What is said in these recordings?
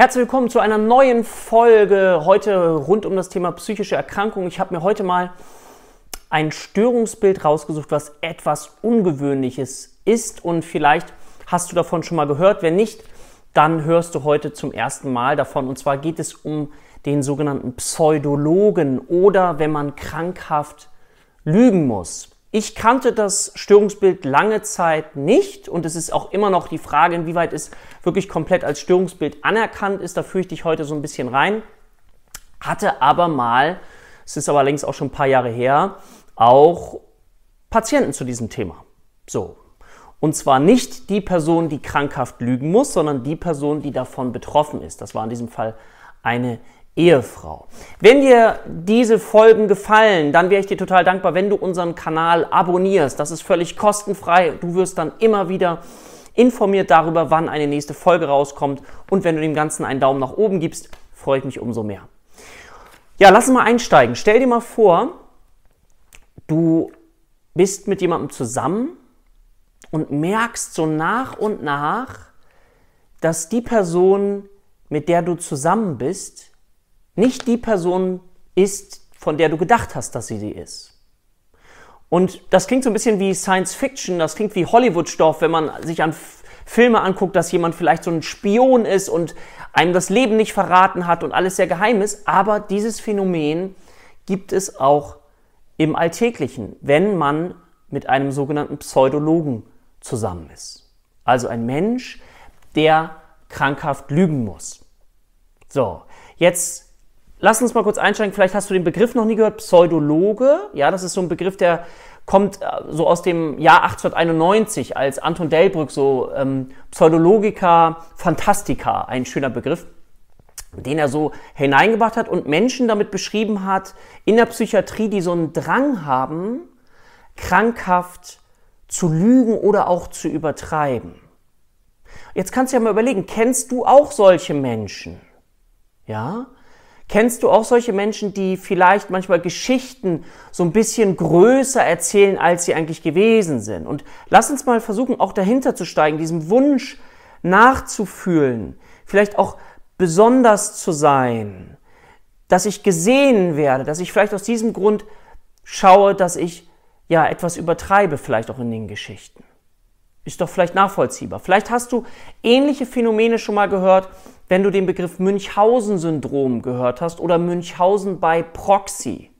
Herzlich willkommen zu einer neuen Folge heute rund um das Thema psychische Erkrankung. Ich habe mir heute mal ein Störungsbild rausgesucht, was etwas Ungewöhnliches ist und vielleicht hast du davon schon mal gehört. Wenn nicht, dann hörst du heute zum ersten Mal davon. Und zwar geht es um den sogenannten Pseudologen oder wenn man krankhaft lügen muss. Ich kannte das Störungsbild lange Zeit nicht und es ist auch immer noch die Frage, inwieweit es wirklich komplett als Störungsbild anerkannt ist. Da führe ich dich heute so ein bisschen rein. Hatte aber mal, es ist aber längst auch schon ein paar Jahre her, auch Patienten zu diesem Thema. So. Und zwar nicht die Person, die krankhaft lügen muss, sondern die Person, die davon betroffen ist. Das war in diesem Fall eine Ehefrau. Wenn dir diese Folgen gefallen, dann wäre ich dir total dankbar, wenn du unseren Kanal abonnierst. Das ist völlig kostenfrei. Du wirst dann immer wieder informiert darüber, wann eine nächste Folge rauskommt. Und wenn du dem Ganzen einen Daumen nach oben gibst, freue ich mich umso mehr. Ja, lass uns mal einsteigen. Stell dir mal vor, du bist mit jemandem zusammen und merkst so nach und nach, dass die Person, mit der du zusammen bist, nicht die Person ist, von der du gedacht hast, dass sie sie ist. Und das klingt so ein bisschen wie Science Fiction, das klingt wie Hollywood-Stoff, wenn man sich an Filme anguckt, dass jemand vielleicht so ein Spion ist und einem das Leben nicht verraten hat und alles sehr geheim ist. Aber dieses Phänomen gibt es auch im Alltäglichen, wenn man mit einem sogenannten Pseudologen zusammen ist. Also ein Mensch, der krankhaft lügen muss. So, jetzt Lass uns mal kurz einsteigen. Vielleicht hast du den Begriff noch nie gehört. Pseudologe. Ja, das ist so ein Begriff, der kommt äh, so aus dem Jahr 1891, als Anton Delbrück so ähm, Pseudologica Fantastica, ein schöner Begriff, den er so hineingebracht hat und Menschen damit beschrieben hat in der Psychiatrie, die so einen Drang haben, krankhaft zu lügen oder auch zu übertreiben. Jetzt kannst du ja mal überlegen, kennst du auch solche Menschen? Ja? Kennst du auch solche Menschen, die vielleicht manchmal Geschichten so ein bisschen größer erzählen, als sie eigentlich gewesen sind? Und lass uns mal versuchen, auch dahinter zu steigen, diesem Wunsch nachzufühlen, vielleicht auch besonders zu sein, dass ich gesehen werde, dass ich vielleicht aus diesem Grund schaue, dass ich ja etwas übertreibe, vielleicht auch in den Geschichten. Ist doch vielleicht nachvollziehbar. Vielleicht hast du ähnliche Phänomene schon mal gehört, wenn du den Begriff Münchhausen-Syndrom gehört hast oder Münchhausen bei Proxy.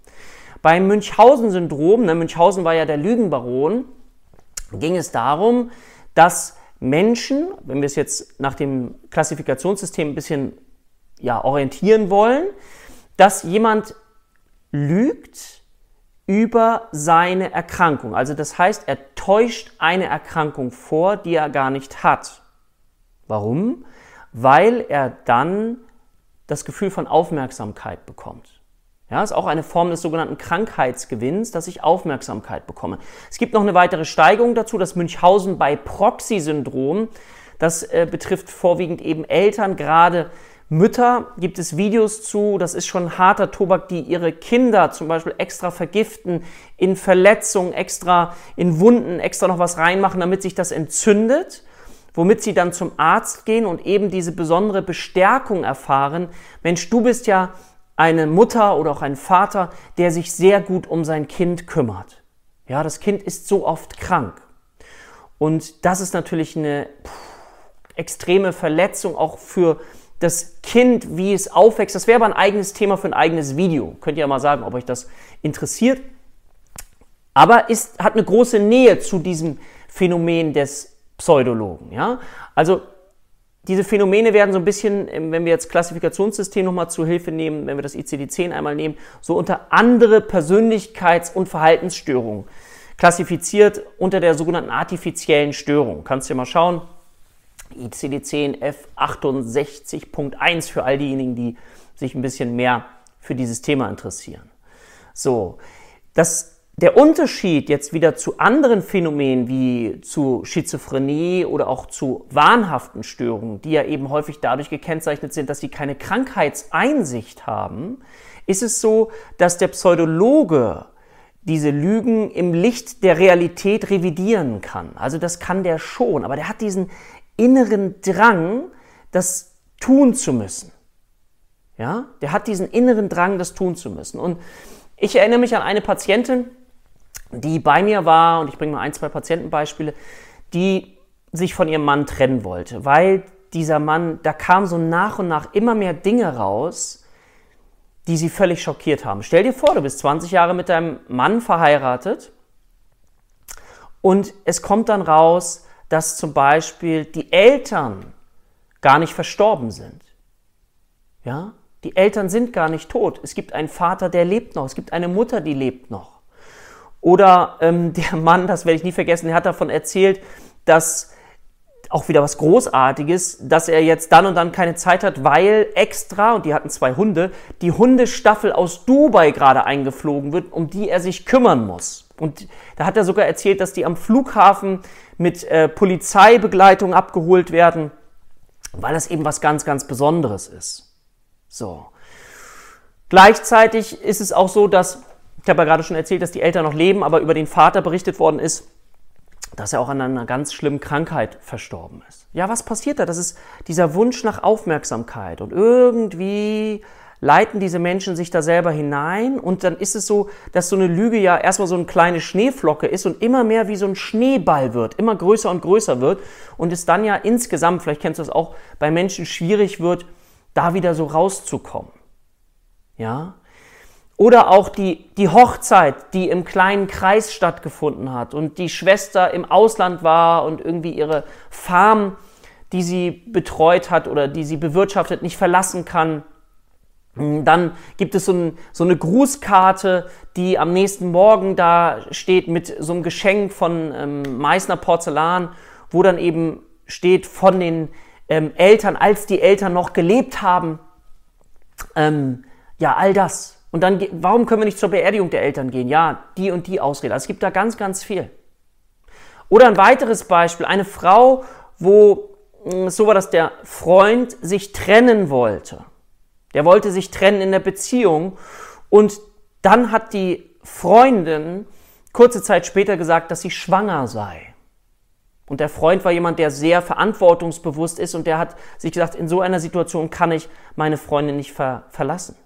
Beim Münchhausen-Syndrom, ne, Münchhausen war ja der Lügenbaron, ging es darum, dass Menschen, wenn wir es jetzt nach dem Klassifikationssystem ein bisschen ja, orientieren wollen, dass jemand lügt, über seine Erkrankung. Also das heißt, er täuscht eine Erkrankung vor, die er gar nicht hat. Warum? Weil er dann das Gefühl von Aufmerksamkeit bekommt. Ja, ist auch eine Form des sogenannten Krankheitsgewinns, dass ich Aufmerksamkeit bekomme. Es gibt noch eine weitere Steigerung dazu, das Münchhausen bei Proxy-Syndrom. Das äh, betrifft vorwiegend eben Eltern, gerade Mütter gibt es Videos zu, das ist schon harter Tobak, die ihre Kinder zum Beispiel extra vergiften, in Verletzungen, extra in Wunden, extra noch was reinmachen, damit sich das entzündet, womit sie dann zum Arzt gehen und eben diese besondere Bestärkung erfahren. Mensch, du bist ja eine Mutter oder auch ein Vater, der sich sehr gut um sein Kind kümmert. Ja, das Kind ist so oft krank. Und das ist natürlich eine extreme Verletzung auch für das Kind, wie es aufwächst. Das wäre aber ein eigenes Thema für ein eigenes Video. Könnt ihr ja mal sagen, ob euch das interessiert. Aber ist, hat eine große Nähe zu diesem Phänomen des Pseudologen. Ja? Also diese Phänomene werden so ein bisschen, wenn wir jetzt Klassifikationssystem nochmal zu Hilfe nehmen, wenn wir das ICD-10 einmal nehmen, so unter andere Persönlichkeits- und Verhaltensstörungen klassifiziert unter der sogenannten artifiziellen Störung. Kannst du mal schauen, ICD-10 F68.1 für all diejenigen, die sich ein bisschen mehr für dieses Thema interessieren. So, das, der Unterschied jetzt wieder zu anderen Phänomenen wie zu Schizophrenie oder auch zu wahnhaften Störungen, die ja eben häufig dadurch gekennzeichnet sind, dass sie keine Krankheitseinsicht haben, ist es so, dass der Pseudologe diese Lügen im Licht der Realität revidieren kann. Also das kann der schon, aber der hat diesen inneren Drang, dass tun zu müssen. Ja, der hat diesen inneren Drang, das tun zu müssen. Und ich erinnere mich an eine Patientin, die bei mir war, und ich bringe mal ein, zwei Patientenbeispiele, die sich von ihrem Mann trennen wollte, weil dieser Mann, da kam so nach und nach immer mehr Dinge raus, die sie völlig schockiert haben. Stell dir vor, du bist 20 Jahre mit deinem Mann verheiratet und es kommt dann raus, dass zum Beispiel die Eltern gar nicht verstorben sind. Ja? Die Eltern sind gar nicht tot. Es gibt einen Vater, der lebt noch. Es gibt eine Mutter, die lebt noch. Oder ähm, der Mann, das werde ich nie vergessen, der hat davon erzählt, dass auch wieder was Großartiges, dass er jetzt dann und dann keine Zeit hat, weil extra, und die hatten zwei Hunde, die Hundestaffel aus Dubai gerade eingeflogen wird, um die er sich kümmern muss. Und da hat er sogar erzählt, dass die am Flughafen mit äh, Polizeibegleitung abgeholt werden, weil das eben was ganz, ganz Besonderes ist. So. Gleichzeitig ist es auch so, dass, ich habe ja gerade schon erzählt, dass die Eltern noch leben, aber über den Vater berichtet worden ist, dass er auch an einer ganz schlimmen Krankheit verstorben ist. Ja, was passiert da? Das ist dieser Wunsch nach Aufmerksamkeit und irgendwie leiten diese Menschen sich da selber hinein und dann ist es so, dass so eine Lüge ja erstmal so eine kleine Schneeflocke ist und immer mehr wie so ein Schneeball wird, immer größer und größer wird und es dann ja insgesamt, vielleicht kennst du das auch, bei Menschen schwierig wird, da wieder so rauszukommen. Ja? Oder auch die, die Hochzeit, die im kleinen Kreis stattgefunden hat und die Schwester im Ausland war und irgendwie ihre Farm, die sie betreut hat oder die sie bewirtschaftet, nicht verlassen kann. Dann gibt es so, ein, so, eine Grußkarte, die am nächsten Morgen da steht mit so einem Geschenk von ähm, Meißner Porzellan, wo dann eben steht von den ähm, Eltern, als die Eltern noch gelebt haben. Ähm, ja, all das. Und dann, warum können wir nicht zur Beerdigung der Eltern gehen? Ja, die und die Ausrede. Also es gibt da ganz, ganz viel. Oder ein weiteres Beispiel, eine Frau, wo hm, so war, dass der Freund sich trennen wollte. Der wollte sich trennen in der Beziehung und dann hat die Freundin kurze Zeit später gesagt, dass sie schwanger sei. Und der Freund war jemand, der sehr verantwortungsbewusst ist und der hat sich gesagt, in so einer Situation kann ich meine Freundin nicht ver verlassen.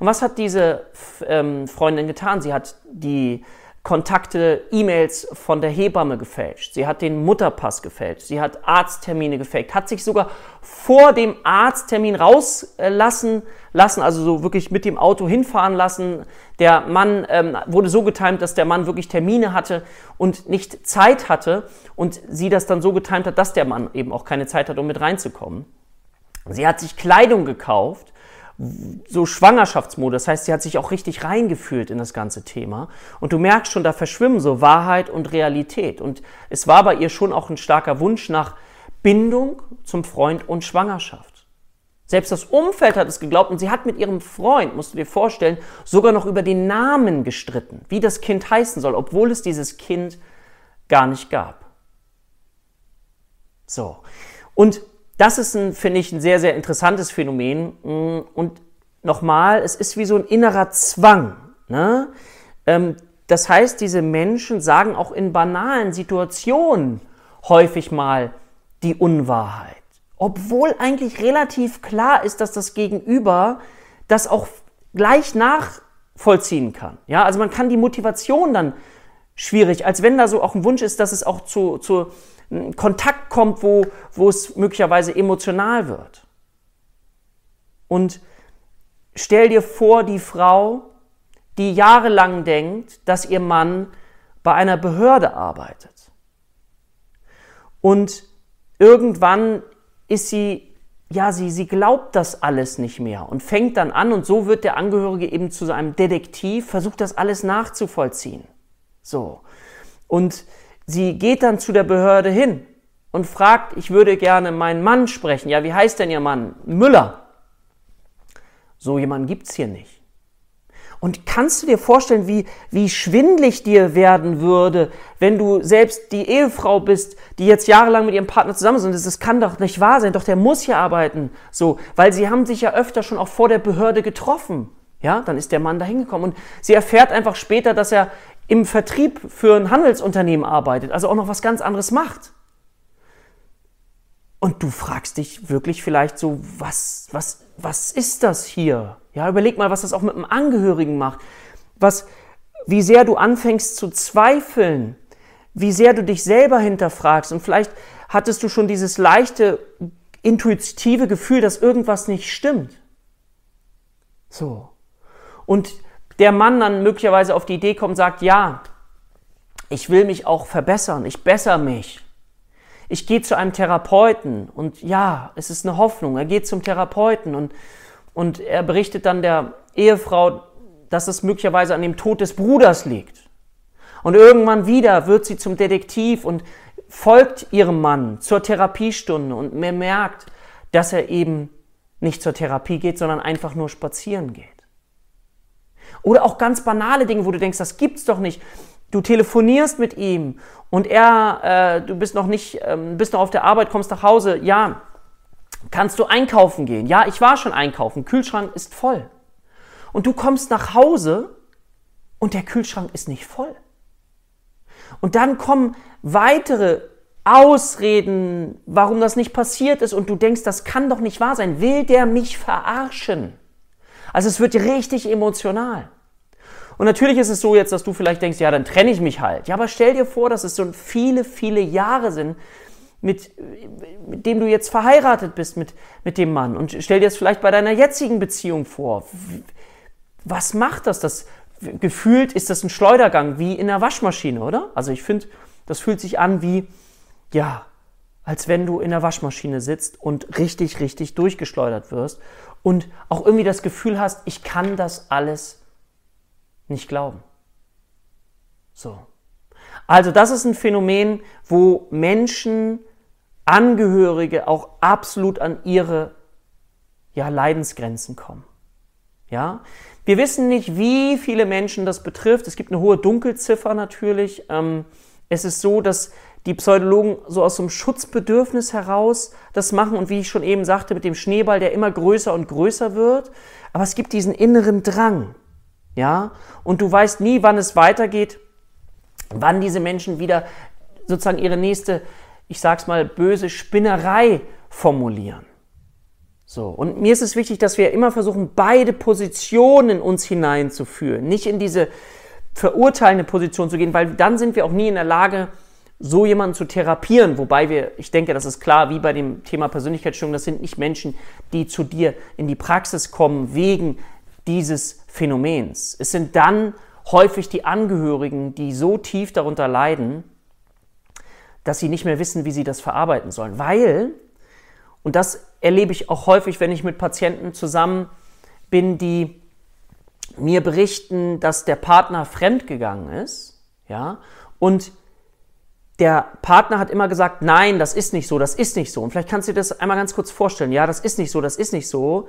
Und was hat diese ähm, Freundin getan? Sie hat die Kontakte, E-Mails von der Hebamme gefälscht. Sie hat den Mutterpass gefälscht. Sie hat Arzttermine gefaked. Hat sich sogar vor dem Arzttermin rauslassen lassen, also so wirklich mit dem Auto hinfahren lassen. Der Mann ähm, wurde so getimt, dass der Mann wirklich Termine hatte und nicht Zeit hatte und sie das dann so getimt hat, dass der Mann eben auch keine Zeit hat, um mit reinzukommen. Sie hat sich Kleidung gekauft, so Schwangerschaftsmode. Das heißt, sie hat sich auch richtig reingefühlt in das ganze Thema. Und du merkst schon, da verschwimmen so Wahrheit und Realität. Und es war bei ihr schon auch ein starker Wunsch nach Bindung zum Freund und Schwangerschaft. Selbst das Umfeld hat es geglaubt und sie hat mit ihrem Freund, musst du dir vorstellen, sogar noch über den Namen gestritten, wie das Kind heißen soll, obwohl es dieses Kind gar nicht gab. So. Und das ist, ein, finde ich, ein sehr, sehr interessantes Phänomen. Mm, und nochmal, es ist wie so ein innerer Zwang. Ne? Ähm, das heißt, diese Menschen sagen auch in banalen Situationen häufig mal die Unwahrheit. Obwohl eigentlich relativ klar ist, dass das Gegenüber das auch gleich nachvollziehen kann. Ja, also man kann die Motivation dann schwierig, als wenn da so auch ein Wunsch ist, dass es auch zu, zu Kontakt kommt, wo, wo es möglicherweise emotional wird. Und stell dir vor, die Frau, die jahrelang denkt, dass ihr Mann bei einer Behörde arbeitet. Und irgendwann ist sie, ja, sie, sie glaubt das alles nicht mehr und fängt dann an und so wird der Angehörige eben zu einem Detektiv, versucht das alles nachzuvollziehen. So. Und Sie geht dann zu der Behörde hin und fragt, ich würde gerne meinen Mann sprechen. Ja, wie heißt denn Ihr Mann? Müller. So jemanden gibt's hier nicht. Und kannst du dir vorstellen, wie, wie schwindlig dir werden würde, wenn du selbst die Ehefrau bist, die jetzt jahrelang mit ihrem Partner zusammen ist? Und das kann doch nicht wahr sein, doch der muss hier arbeiten. So, weil sie haben sich ja öfter schon auch vor der Behörde getroffen. Ja, dann ist der Mann da hingekommen und sie erfährt einfach später, dass er im Vertrieb für ein Handelsunternehmen arbeitet, also auch noch was ganz anderes macht. Und du fragst dich wirklich vielleicht so, was, was, was ist das hier? Ja, überleg mal, was das auch mit einem Angehörigen macht. Was, wie sehr du anfängst zu zweifeln, wie sehr du dich selber hinterfragst. Und vielleicht hattest du schon dieses leichte, intuitive Gefühl, dass irgendwas nicht stimmt. So. Und der Mann dann möglicherweise auf die Idee kommt und sagt, ja, ich will mich auch verbessern, ich bessere mich ich gehe zu einem Therapeuten und ja, es ist eine Hoffnung. Er geht zum Therapeuten und, und er berichtet dann der Ehefrau, dass es möglicherweise an dem Tod des Bruders liegt. Und irgendwann wieder wird sie zum Detektiv und folgt ihrem Mann zur Therapiestunde und merkt, dass er eben nicht zur Therapie geht, sondern einfach nur spazieren geht. Oder auch ganz banale Dinge, wo du denkst, das gibt's doch nicht. Du telefonierst mit ihm und er, äh, du bist noch nicht, ähm, bist noch auf der Arbeit, kommst nach Hause. Ja, kannst du einkaufen gehen? Ja, ich war schon einkaufen. Kühlschrank ist voll. Und du kommst nach Hause und der Kühlschrank ist nicht voll. Und dann kommen weitere Ausreden, warum das nicht passiert ist und du denkst, das kann doch nicht wahr sein. Will der mich verarschen? Also es wird richtig emotional. Und natürlich ist es so jetzt, dass du vielleicht denkst, ja, dann trenne ich mich halt. Ja, aber stell dir vor, dass es so viele, viele Jahre sind, mit, mit dem du jetzt verheiratet bist mit, mit dem Mann. Und stell dir das vielleicht bei deiner jetzigen Beziehung vor. Was macht das? Das gefühlt ist das ein Schleudergang wie in der Waschmaschine, oder? Also ich finde, das fühlt sich an wie, ja, als wenn du in der Waschmaschine sitzt und richtig, richtig durchgeschleudert wirst und auch irgendwie das Gefühl hast, ich kann das alles nicht glauben. So. Also das ist ein Phänomen, wo Menschen, Angehörige auch absolut an ihre ja, Leidensgrenzen kommen. Ja? Wir wissen nicht, wie viele Menschen das betrifft. Es gibt eine hohe Dunkelziffer natürlich. Ähm, es ist so, dass die Pseudologen so aus so einem Schutzbedürfnis heraus das machen und wie ich schon eben sagte, mit dem Schneeball, der immer größer und größer wird. Aber es gibt diesen inneren Drang ja, und du weißt nie, wann es weitergeht, wann diese Menschen wieder sozusagen ihre nächste, ich sag's mal, böse Spinnerei formulieren. So, und mir ist es wichtig, dass wir immer versuchen, beide Positionen in uns hineinzuführen, nicht in diese verurteilende Position zu gehen, weil dann sind wir auch nie in der Lage, so jemanden zu therapieren, wobei wir, ich denke, das ist klar, wie bei dem Thema Persönlichkeitsstörung, das sind nicht Menschen, die zu dir in die Praxis kommen wegen dieses Phänomens. Es sind dann häufig die Angehörigen, die so tief darunter leiden, dass sie nicht mehr wissen, wie sie das verarbeiten sollen. Weil, und das erlebe ich auch häufig, wenn ich mit Patienten zusammen bin, die mir berichten, dass der Partner fremdgegangen ist, ja, und der Partner hat immer gesagt, nein, das ist nicht so, das ist nicht so. Und vielleicht kannst du dir das einmal ganz kurz vorstellen. Ja, das ist nicht so, das ist nicht so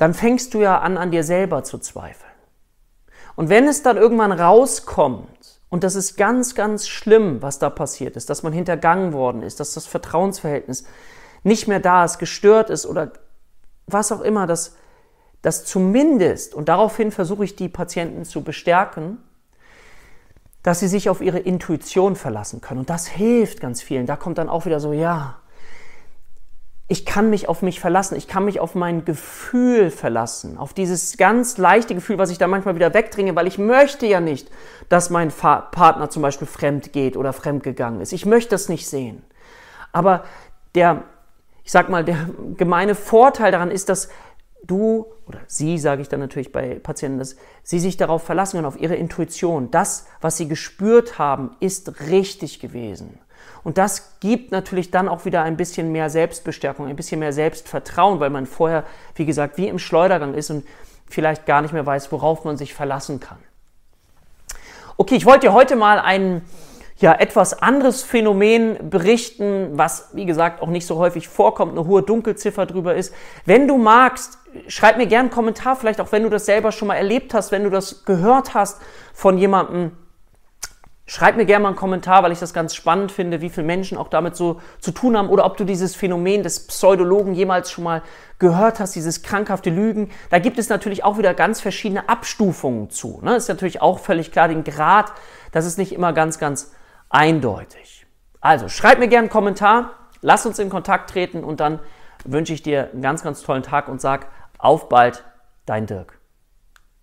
dann fängst du ja an, an dir selber zu zweifeln. Und wenn es dann irgendwann rauskommt, und das ist ganz, ganz schlimm, was da passiert ist, dass man hintergangen worden ist, dass das Vertrauensverhältnis nicht mehr da ist, gestört ist oder was auch immer, dass, dass zumindest, und daraufhin versuche ich die Patienten zu bestärken, dass sie sich auf ihre Intuition verlassen können. Und das hilft ganz vielen. Da kommt dann auch wieder so, ja, ich kann mich auf mich verlassen, ich kann mich auf mein Gefühl verlassen, auf dieses ganz leichte Gefühl, was ich da manchmal wieder wegdringe, weil ich möchte ja nicht, dass mein Partner zum Beispiel fremd geht oder fremd gegangen ist. Ich möchte das nicht sehen. Aber der, ich sag mal, der gemeine Vorteil daran ist, dass du oder sie, sage ich dann natürlich bei Patienten, dass sie sich darauf verlassen können, auf ihre Intuition. Das, was sie gespürt haben, ist richtig gewesen. Und das gibt natürlich dann auch wieder ein bisschen mehr Selbstbestärkung, ein bisschen mehr Selbstvertrauen, weil man vorher, wie gesagt, wie im Schleudergang ist und vielleicht gar nicht mehr weiß, worauf man sich verlassen kann. Okay, ich wollte dir heute mal ein ja, etwas anderes Phänomen berichten, was, wie gesagt, auch nicht so häufig vorkommt, eine hohe Dunkelziffer drüber ist. Wenn du magst, schreib mir gerne einen Kommentar, vielleicht auch wenn du das selber schon mal erlebt hast, wenn du das gehört hast von jemandem, Schreib mir gerne mal einen Kommentar, weil ich das ganz spannend finde, wie viele Menschen auch damit so zu tun haben oder ob du dieses Phänomen des Pseudologen jemals schon mal gehört hast, dieses krankhafte Lügen. Da gibt es natürlich auch wieder ganz verschiedene Abstufungen zu. Ne? Ist natürlich auch völlig klar, den Grad, das ist nicht immer ganz, ganz eindeutig. Also schreib mir gerne einen Kommentar Lass uns in Kontakt treten und dann wünsche ich dir einen ganz, ganz tollen Tag und sag auf bald, dein Dirk.